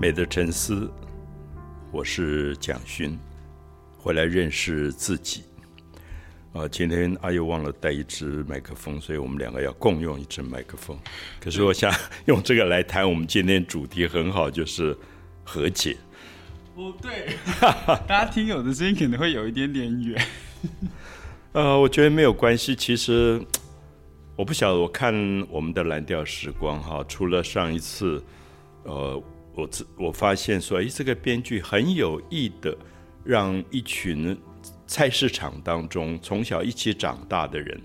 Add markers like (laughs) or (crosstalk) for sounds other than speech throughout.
美的沉思，我是蒋勋，回来认识自己。啊，今天阿佑忘了带一支麦克风，所以我们两个要共用一支麦克风。可是我想 (laughs) 用这个来谈我们今天主题很好，就是和解。哦，对，(laughs) 大家听我的声音可能会有一点点远。呃，我觉得没有关系。其实我不晓得，我看我们的蓝调时光哈，除了上一次，呃。我自我发现说，哎，这个编剧很有意的，让一群菜市场当中从小一起长大的人，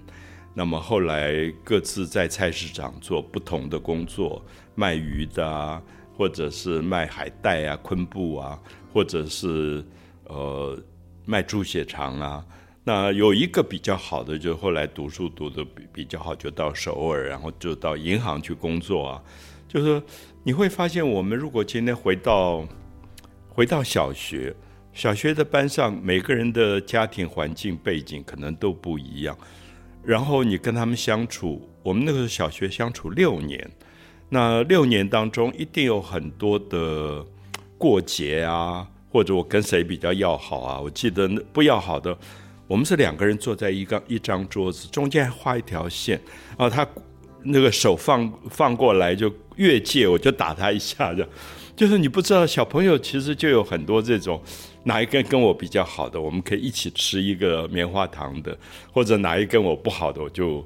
那么后来各自在菜市场做不同的工作，卖鱼的啊，或者是卖海带啊、昆布啊，或者是呃卖猪血肠啊。那有一个比较好的，就后来读书读的比比较好，就到首尔，然后就到银行去工作啊，就是。你会发现，我们如果今天回到回到小学，小学的班上，每个人的家庭环境背景可能都不一样。然后你跟他们相处，我们那个小学相处六年，那六年当中一定有很多的过节啊，或者我跟谁比较要好啊？我记得不要好的，我们是两个人坐在一个一张桌子，中间还画一条线，然后他。那个手放放过来就越界，我就打他一下，就 (laughs) 就是你不知道小朋友其实就有很多这种哪一根跟我比较好的，我们可以一起吃一个棉花糖的，或者哪一根我不好的，我就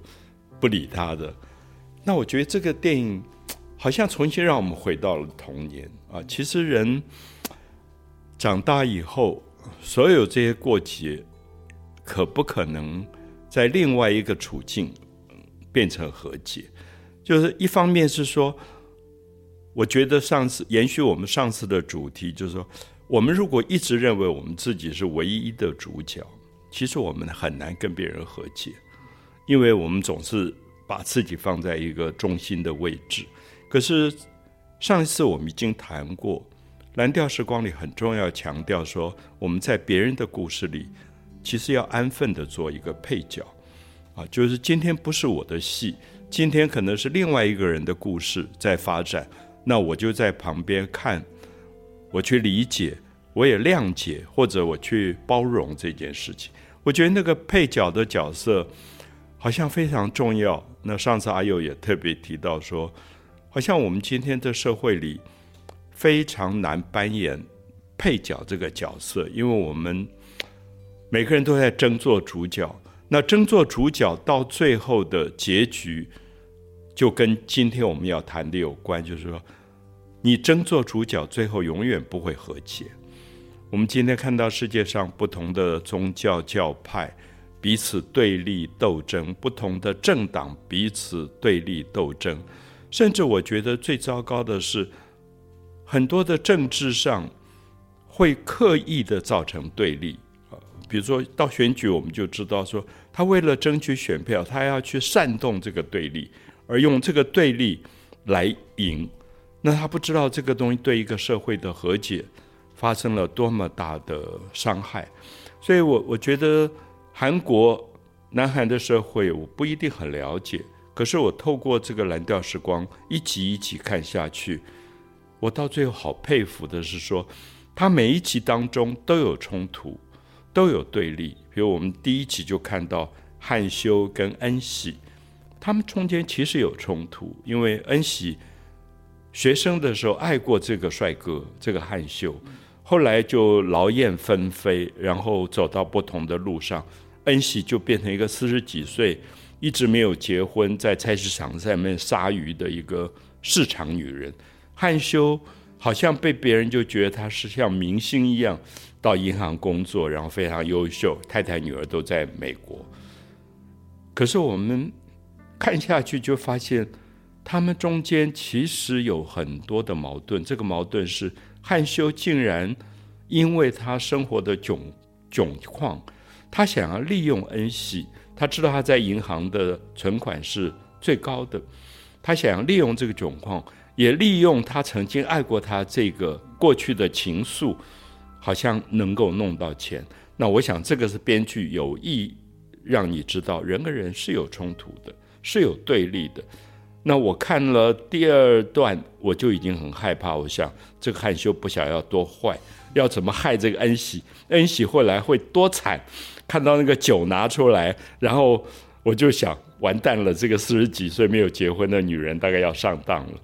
不理他的。那我觉得这个电影好像重新让我们回到了童年啊。其实人长大以后，所有这些过节，可不可能在另外一个处境？变成和解，就是一方面是说，我觉得上次延续我们上次的主题，就是说，我们如果一直认为我们自己是唯一的主角，其实我们很难跟别人和解，因为我们总是把自己放在一个中心的位置。可是上一次我们已经谈过，蓝调时光里很重要强调说，我们在别人的故事里，其实要安分的做一个配角。啊，就是今天不是我的戏，今天可能是另外一个人的故事在发展，那我就在旁边看，我去理解，我也谅解，或者我去包容这件事情。我觉得那个配角的角色好像非常重要。那上次阿佑也特别提到说，好像我们今天的社会里非常难扮演配角这个角色，因为我们每个人都在争做主角。那争做主角到最后的结局，就跟今天我们要谈的有关，就是说，你争做主角，最后永远不会和解。我们今天看到世界上不同的宗教教派彼此对立斗争，不同的政党彼此对立斗争，甚至我觉得最糟糕的是，很多的政治上会刻意的造成对立。比如说到选举，我们就知道说，他为了争取选票，他要去煽动这个对立，而用这个对立来赢。那他不知道这个东西对一个社会的和解发生了多么大的伤害。所以我我觉得韩国、南韩的社会我不一定很了解，可是我透过这个蓝调时光一集一集看下去，我到最后好佩服的是说，他每一集当中都有冲突。都有对立，比如我们第一集就看到汉修跟恩喜，他们中间其实有冲突，因为恩喜学生的时候爱过这个帅哥，这个汉修，后来就劳燕分飞，然后走到不同的路上，恩喜就变成一个四十几岁，一直没有结婚，在菜市场上面杀鱼的一个市场女人，汉修好像被别人就觉得他是像明星一样。到银行工作，然后非常优秀，太太女儿都在美国。可是我们看下去就发现，他们中间其实有很多的矛盾。这个矛盾是汉修竟然因为他生活的窘窘况，他想要利用恩熙，他知道他在银行的存款是最高的，他想要利用这个窘况，也利用他曾经爱过他这个过去的情愫。好像能够弄到钱，那我想这个是编剧有意让你知道，人跟人是有冲突的，是有对立的。那我看了第二段，我就已经很害怕。我想这个汉修不想要多坏，要怎么害这个恩喜？恩喜后来会多惨？看到那个酒拿出来，然后我就想，完蛋了，这个四十几岁没有结婚的女人大概要上当了。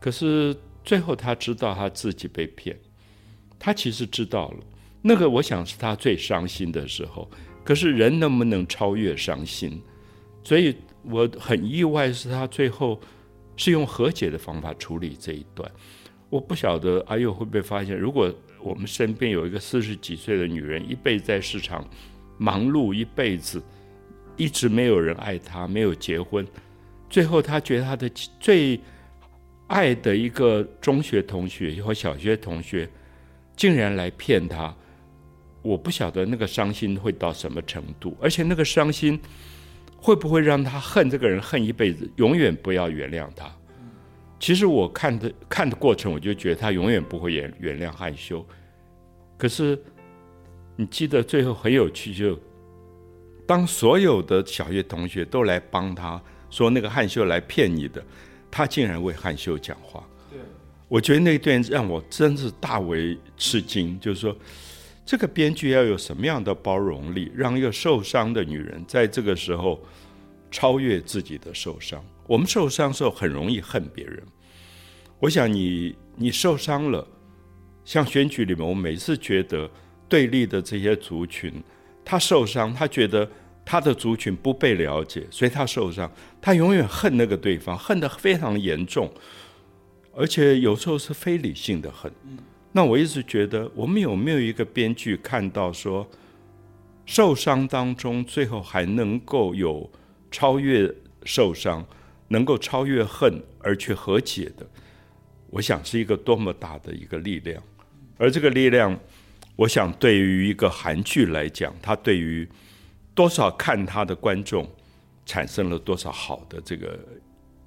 可是最后他知道他自己被骗，他其实知道了。那个我想是他最伤心的时候。可是人能不能超越伤心？所以。我很意外，是他最后是用和解的方法处理这一段。我不晓得阿佑会不会发现，如果我们身边有一个四十几岁的女人，一辈子在市场忙碌一辈子，一直没有人爱她，没有结婚，最后她觉得她的最爱的一个中学同学或小学同学，竟然来骗她，我不晓得那个伤心会到什么程度，而且那个伤心。会不会让他恨这个人恨一辈子，永远不要原谅他？其实我看的看的过程，我就觉得他永远不会原原谅汉修。可是你记得最后很有趣，就当所有的小学同学都来帮他说那个汉修来骗你的，他竟然为汉修讲话。对，我觉得那段让我真是大为吃惊，就是说。这个编剧要有什么样的包容力，让一个受伤的女人在这个时候超越自己的受伤？我们受伤的时候很容易恨别人。我想你你受伤了，像选举里面，我每次觉得对立的这些族群，他受伤，他觉得他的族群不被了解，所以他受伤，他永远恨那个对方，恨得非常严重，而且有时候是非理性的恨。那我一直觉得，我们有没有一个编剧看到说，受伤当中最后还能够有超越受伤，能够超越恨而去和解的？我想是一个多么大的一个力量。而这个力量，我想对于一个韩剧来讲，它对于多少看它的观众产生了多少好的这个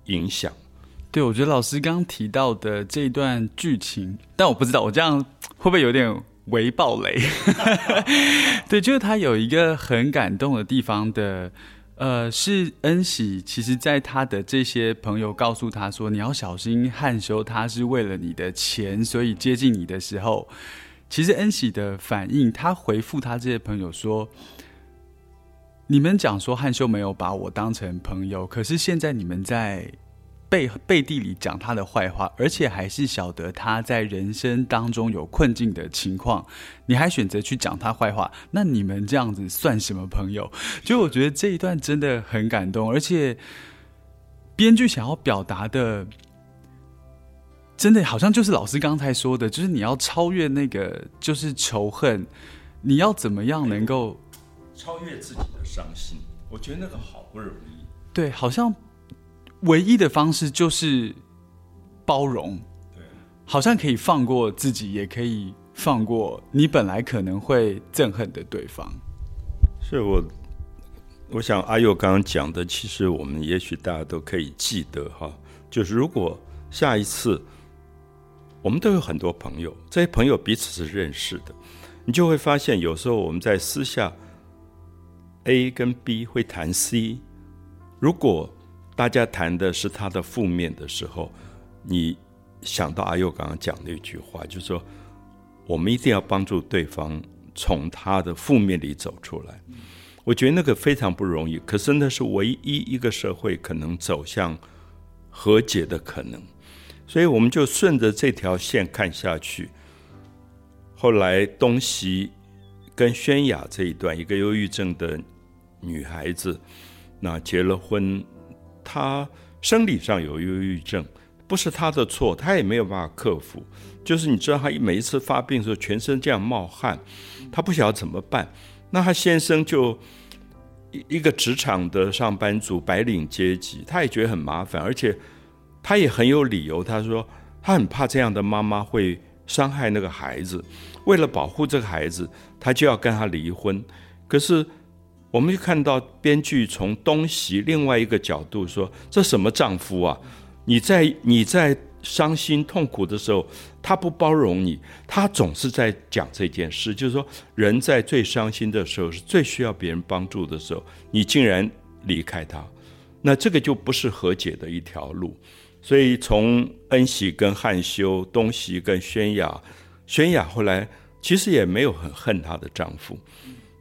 影响。对，我觉得老师刚提到的这一段剧情，但我不知道我这样会不会有点微暴雷。(laughs) 对，就是他有一个很感动的地方的，呃，是恩喜，其实在他的这些朋友告诉他说你要小心汉修，他是为了你的钱，所以接近你的时候，其实恩喜的反应，他回复他这些朋友说：“你们讲说汉修没有把我当成朋友，可是现在你们在。”背背地里讲他的坏话，而且还是晓得他在人生当中有困境的情况，你还选择去讲他坏话，那你们这样子算什么朋友？就我觉得这一段真的很感动，而且编剧想要表达的，真的好像就是老师刚才说的，就是你要超越那个就是仇恨，你要怎么样能够超越自己的伤心？我觉得那个好不容易，对，好像。唯一的方式就是包容，好像可以放过自己，也可以放过你本来可能会憎恨的对方。是我，我想阿佑刚刚讲的，其实我们也许大家都可以记得哈，就是如果下一次我们都有很多朋友，这些朋友彼此是认识的，你就会发现有时候我们在私下 A 跟 B 会谈 C，如果大家谈的是他的负面的时候，你想到阿佑刚刚讲那句话，就是说，我们一定要帮助对方从他的负面里走出来。我觉得那个非常不容易，可是那是唯一一个社会可能走向和解的可能。所以我们就顺着这条线看下去。后来东西跟宣雅这一段，一个忧郁症的女孩子，那结了婚。他生理上有忧郁症，不是他的错，他也没有办法克服。就是你知道，他每一次发病的时候，全身这样冒汗，他不晓得怎么办。那他先生就一一个职场的上班族，白领阶级，他也觉得很麻烦，而且他也很有理由。他说他很怕这样的妈妈会伤害那个孩子，为了保护这个孩子，他就要跟他离婚。可是。我们就看到编剧从东西另外一个角度说：“这什么丈夫啊？你在你在伤心痛苦的时候，他不包容你，他总是在讲这件事。就是说，人在最伤心的时候，是最需要别人帮助的时候，你竟然离开他，那这个就不是和解的一条路。所以从恩喜跟汉修，东西跟宣雅，宣雅后来其实也没有很恨她的丈夫，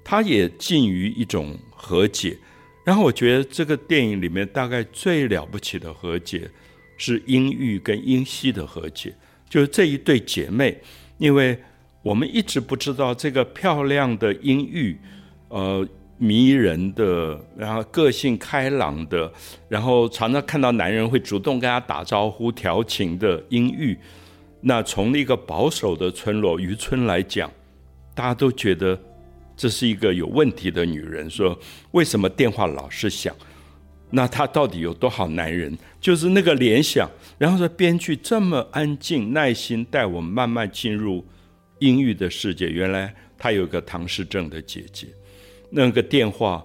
他也近于一种和解。然后我觉得这个电影里面大概最了不起的和解是英玉跟英熙的和解，就是这一对姐妹，因为我们一直不知道这个漂亮的英玉，呃，迷人的，然后个性开朗的，然后常常看到男人会主动跟她打招呼、调情的英玉，那从那个保守的村落渔村来讲，大家都觉得。这是一个有问题的女人，说为什么电话老是响？那她到底有多少男人？就是那个联想。然后说编剧这么安静、耐心带我们慢慢进入阴郁的世界。原来她有个唐氏症的姐姐，那个电话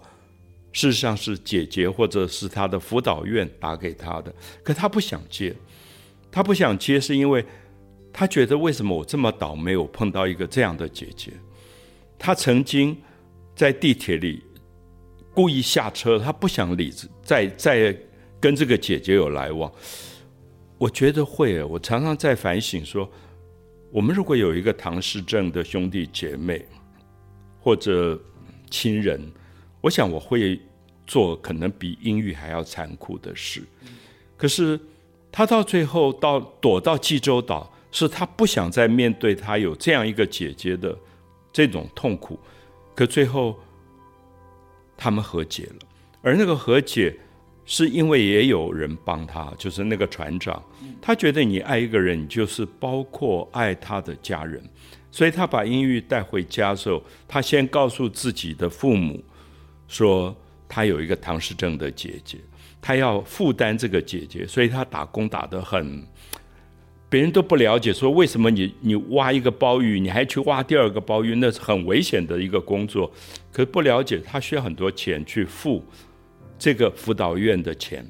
事实上是姐姐或者是她的辅导院打给她的，可她不想接。她不想接是因为她觉得为什么我这么倒霉，我碰到一个这样的姐姐。他曾经在地铁里故意下车，他不想理再再跟这个姐姐有来往。我觉得会，我常常在反省说，我们如果有一个唐氏症的兄弟姐妹或者亲人，我想我会做可能比英语还要残酷的事。可是他到最后到躲到济州岛，是他不想再面对他有这样一个姐姐的。这种痛苦，可最后他们和解了，而那个和解是因为也有人帮他，就是那个船长，他觉得你爱一个人，就是包括爱他的家人，所以他把英玉带回家的时候，他先告诉自己的父母说，他有一个唐氏症的姐姐，他要负担这个姐姐，所以他打工打得很。别人都不了解，说为什么你你挖一个包鱼，你还去挖第二个包鱼，那是很危险的一个工作。可是不了解，他需要很多钱去付这个辅导院的钱，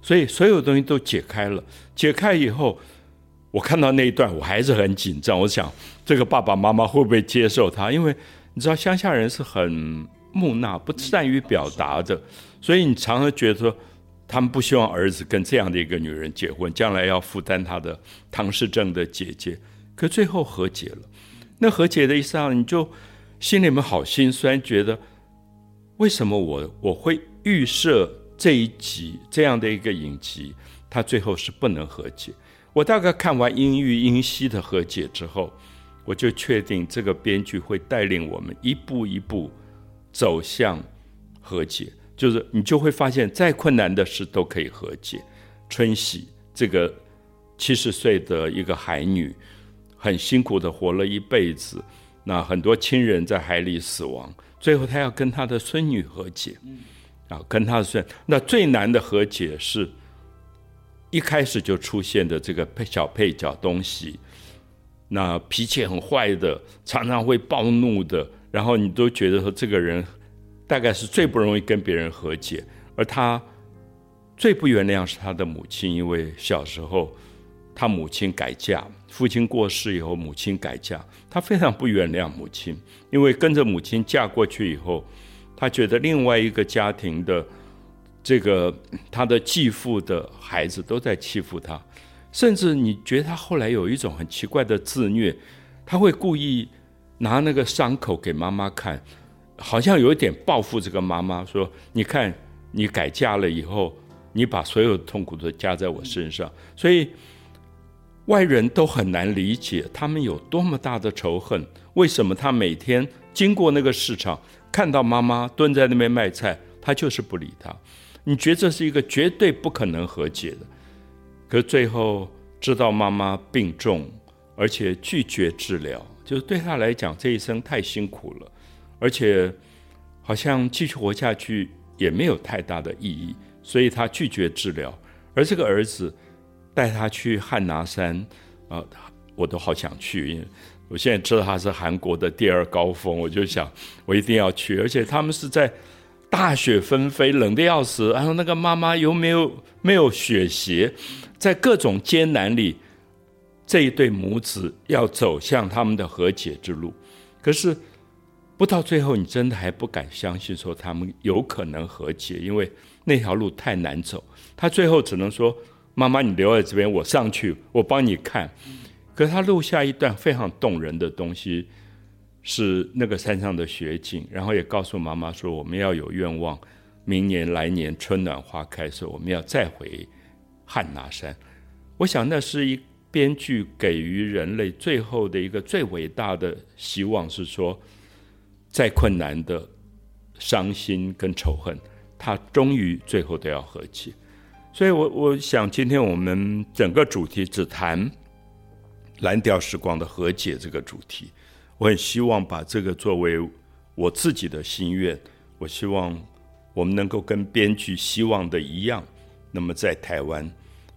所以所有东西都解开了。解开以后，我看到那一段，我还是很紧张。我想，这个爸爸妈妈会不会接受他？因为你知道，乡下人是很木讷、不善于表达的，所以你常常觉得说。他们不希望儿子跟这样的一个女人结婚，将来要负担他的唐氏症的姐姐。可最后和解了，那和解的意思上，你就心里面好心酸，觉得为什么我我会预设这一集这样的一个影集，他最后是不能和解。我大概看完英玉英熙的和解之后，我就确定这个编剧会带领我们一步一步走向和解。就是你就会发现，再困难的事都可以和解。春喜这个七十岁的一个海女，很辛苦的活了一辈子，那很多亲人在海里死亡，最后她要跟她的孙女和解，啊，跟她的孙。那最难的和解是一开始就出现的这个配小配角东西，那脾气很坏的，常常会暴怒的，然后你都觉得说这个人。大概是最不容易跟别人和解，而他最不原谅是他的母亲，因为小时候他母亲改嫁，父亲过世以后，母亲改嫁，他非常不原谅母亲，因为跟着母亲嫁过去以后，他觉得另外一个家庭的这个他的继父的孩子都在欺负他，甚至你觉得他后来有一种很奇怪的自虐，他会故意拿那个伤口给妈妈看。好像有一点报复这个妈妈，说：“你看，你改嫁了以后，你把所有痛苦都加在我身上，所以外人都很难理解他们有多么大的仇恨。为什么他每天经过那个市场，看到妈妈蹲在那边卖菜，他就是不理他？你觉得这是一个绝对不可能和解的？可最后知道妈妈病重，而且拒绝治疗，就是对他来讲，这一生太辛苦了。”而且，好像继续活下去也没有太大的意义，所以他拒绝治疗。而这个儿子带他去汉拿山，啊，我都好想去，因为我现在知道他是韩国的第二高峰，我就想我一定要去。而且他们是在大雪纷飞、冷的要死，然后那个妈妈又没有没有雪鞋，在各种艰难里，这一对母子要走向他们的和解之路。可是。不到最后，你真的还不敢相信说他们有可能和解，因为那条路太难走。他最后只能说：“妈妈，你留在这边，我上去，我帮你看。”可他录下一段非常动人的东西，是那个山上的雪景，然后也告诉妈妈说：“我们要有愿望，明年来年春暖花开时，我们要再回汉拿山。”我想那是一编剧给予人类最后的一个最伟大的希望，是说，再困难的伤心跟仇恨，他终于最后都要和解。所以，我我想今天我们整个主题只谈。蓝调时光的和解这个主题，我很希望把这个作为我自己的心愿。我希望我们能够跟编剧希望的一样，那么在台湾，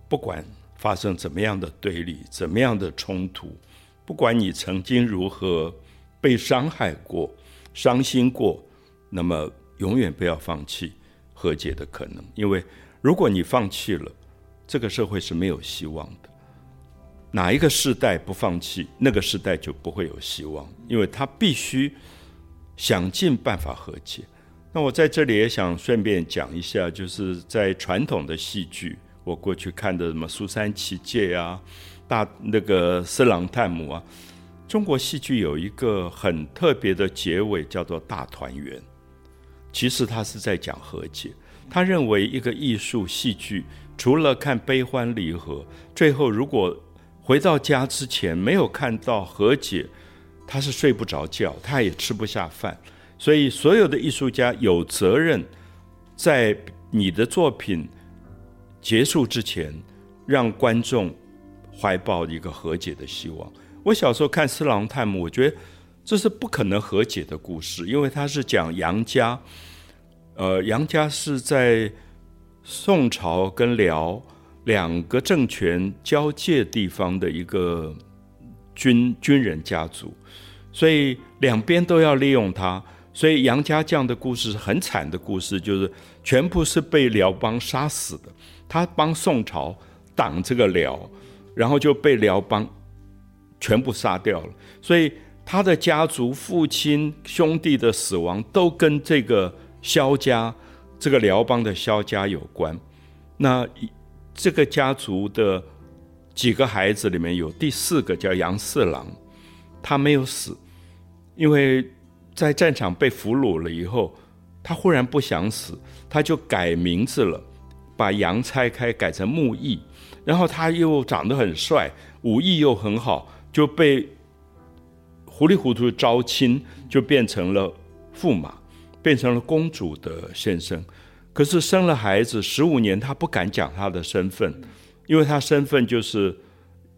不管发生怎么样的对立、怎么样的冲突，不管你曾经如何被伤害过、伤心过，那么永远不要放弃和解的可能，因为如果你放弃了，这个社会是没有希望的。哪一个世代不放弃，那个时代就不会有希望，因为他必须想尽办法和解。那我在这里也想顺便讲一下，就是在传统的戏剧，我过去看的什么《苏三起解》啊，大那个《色狼探母》啊，中国戏剧有一个很特别的结尾，叫做大团圆。其实他是在讲和解。他认为一个艺术戏剧，除了看悲欢离合，最后如果回到家之前没有看到和解，他是睡不着觉，他也吃不下饭。所以，所有的艺术家有责任在你的作品结束之前，让观众怀抱一个和解的希望。我小时候看《四郎探母》，我觉得这是不可能和解的故事，因为他是讲杨家，呃，杨家是在宋朝跟辽。两个政权交界地方的一个军军人家族，所以两边都要利用他。所以杨家将的故事很惨的故事，就是全部是被辽邦杀死的。他帮宋朝挡这个辽，然后就被辽邦全部杀掉了。所以他的家族父亲兄弟的死亡都跟这个萧家这个辽邦的萧家有关。那。这个家族的几个孩子里面有第四个叫杨四郎，他没有死，因为在战场被俘虏了以后，他忽然不想死，他就改名字了，把杨拆开改成木易，然后他又长得很帅，武艺又很好，就被糊里糊涂招亲，就变成了驸马，变成了公主的先生。可是生了孩子十五年，他不敢讲他的身份，因为他身份就是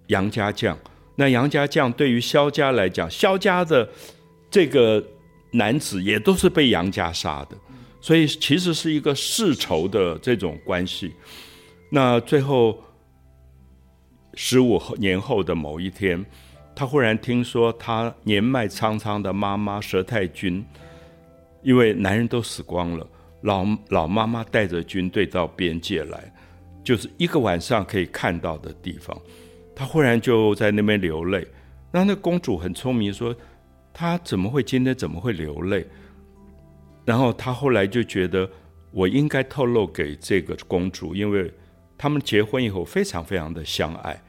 杨家将。那杨家将对于萧家来讲，萧家的这个男子也都是被杨家杀的，所以其实是一个世仇的这种关系。那最后十五后年后的某一天，他忽然听说他年迈苍苍的妈妈佘太君，因为男人都死光了。老老妈妈带着军队到边界来，就是一个晚上可以看到的地方。他忽然就在那边流泪。那那公主很聪明，说她怎么会今天怎么会流泪？然后他后来就觉得我应该透露给这个公主，因为他们结婚以后非常非常的相爱，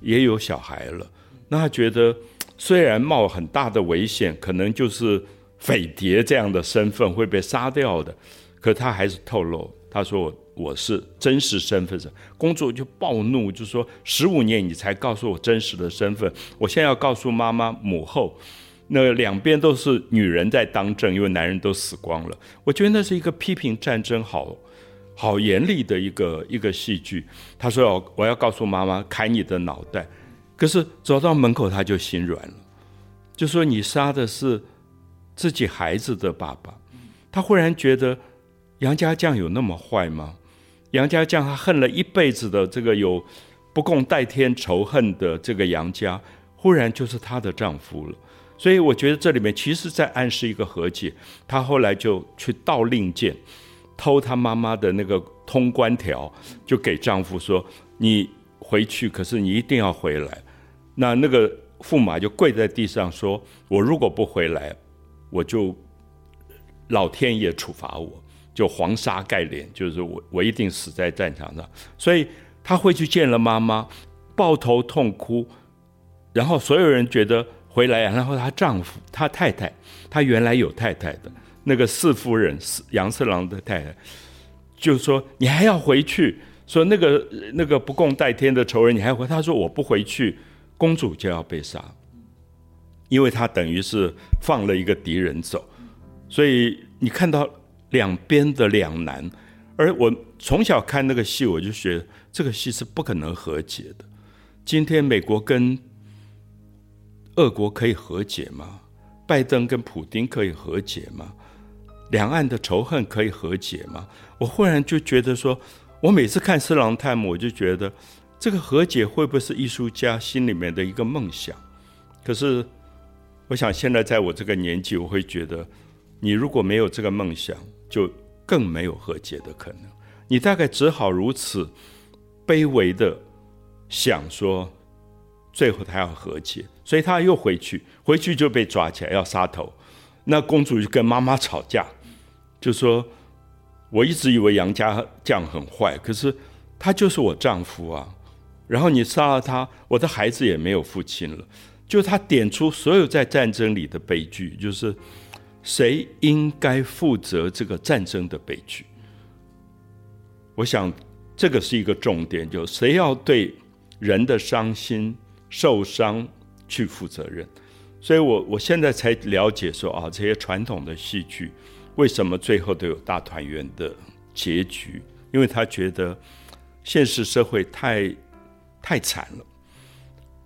也有小孩了。那他觉得虽然冒很大的危险，可能就是匪谍这样的身份会被杀掉的。可他还是透露，他说我我是真实身份的。公主就暴怒，就说十五年你才告诉我真实的身份，我现在要告诉妈妈母后，那两边都是女人在当政，因为男人都死光了。我觉得那是一个批评战争好好严厉的一个一个戏剧。他说我我要告诉妈妈砍你的脑袋，可是走到门口他就心软了，就说你杀的是自己孩子的爸爸。他忽然觉得。杨家将有那么坏吗？杨家将他恨了一辈子的这个有不共戴天仇恨的这个杨家，忽然就是她的丈夫了。所以我觉得这里面其实在暗示一个和解。她后来就去盗令箭，偷她妈妈的那个通关条，就给丈夫说：“你回去，可是你一定要回来。”那那个驸马就跪在地上说：“我如果不回来，我就老天爷处罚我，就黄沙盖脸，就是我我一定死在战场上。所以他会去见了妈妈，抱头痛哭，然后所有人觉得回来，然后她丈夫、她太太，她原来有太太的那个四夫人杨四郎的太太，就说你还要回去，说那个那个不共戴天的仇人，你还回？他说我不回去，公主就要被杀。因为他等于是放了一个敌人走，所以你看到两边的两难。而我从小看那个戏，我就觉得这个戏是不可能和解的。今天美国跟俄国可以和解吗？拜登跟普京可以和解吗？两岸的仇恨可以和解吗？我忽然就觉得说，我每次看《斯朗泰姆》，我就觉得这个和解会不会是艺术家心里面的一个梦想？可是。我想现在在我这个年纪，我会觉得，你如果没有这个梦想，就更没有和解的可能。你大概只好如此卑微的想说，最后他要和解，所以他又回去，回去就被抓起来要杀头。那公主就跟妈妈吵架，就说：“我一直以为杨家将很坏，可是他就是我丈夫啊。然后你杀了他，我的孩子也没有父亲了。”就他点出所有在战争里的悲剧，就是谁应该负责这个战争的悲剧？我想这个是一个重点，就谁要对人的伤心受伤去负责任。所以我我现在才了解说啊，这些传统的戏剧为什么最后都有大团圆的结局？因为他觉得现实社会太太惨了。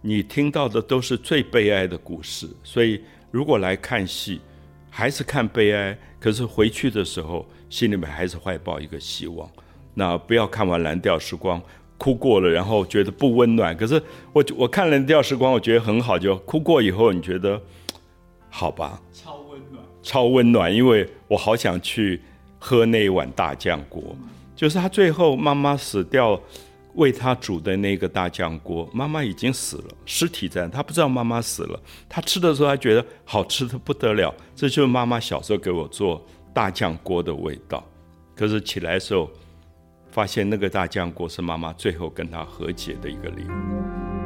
你听到的都是最悲哀的故事，所以如果来看戏，还是看悲哀，可是回去的时候心里面还是怀抱一个希望。那不要看完《蓝调时光》哭过了，然后觉得不温暖。可是我我看《蓝调时光》，我觉得很好，就哭过以后，你觉得好吧？超温暖，因为我好想去喝那一碗大酱锅。就是他最后妈妈死掉。为他煮的那个大酱锅，妈妈已经死了，尸体在，他不知道妈妈死了。他吃的时候，他觉得好吃的不得了，这就是妈妈小时候给我做大酱锅的味道。可是起来的时候，发现那个大酱锅是妈妈最后跟他和解的一个礼物。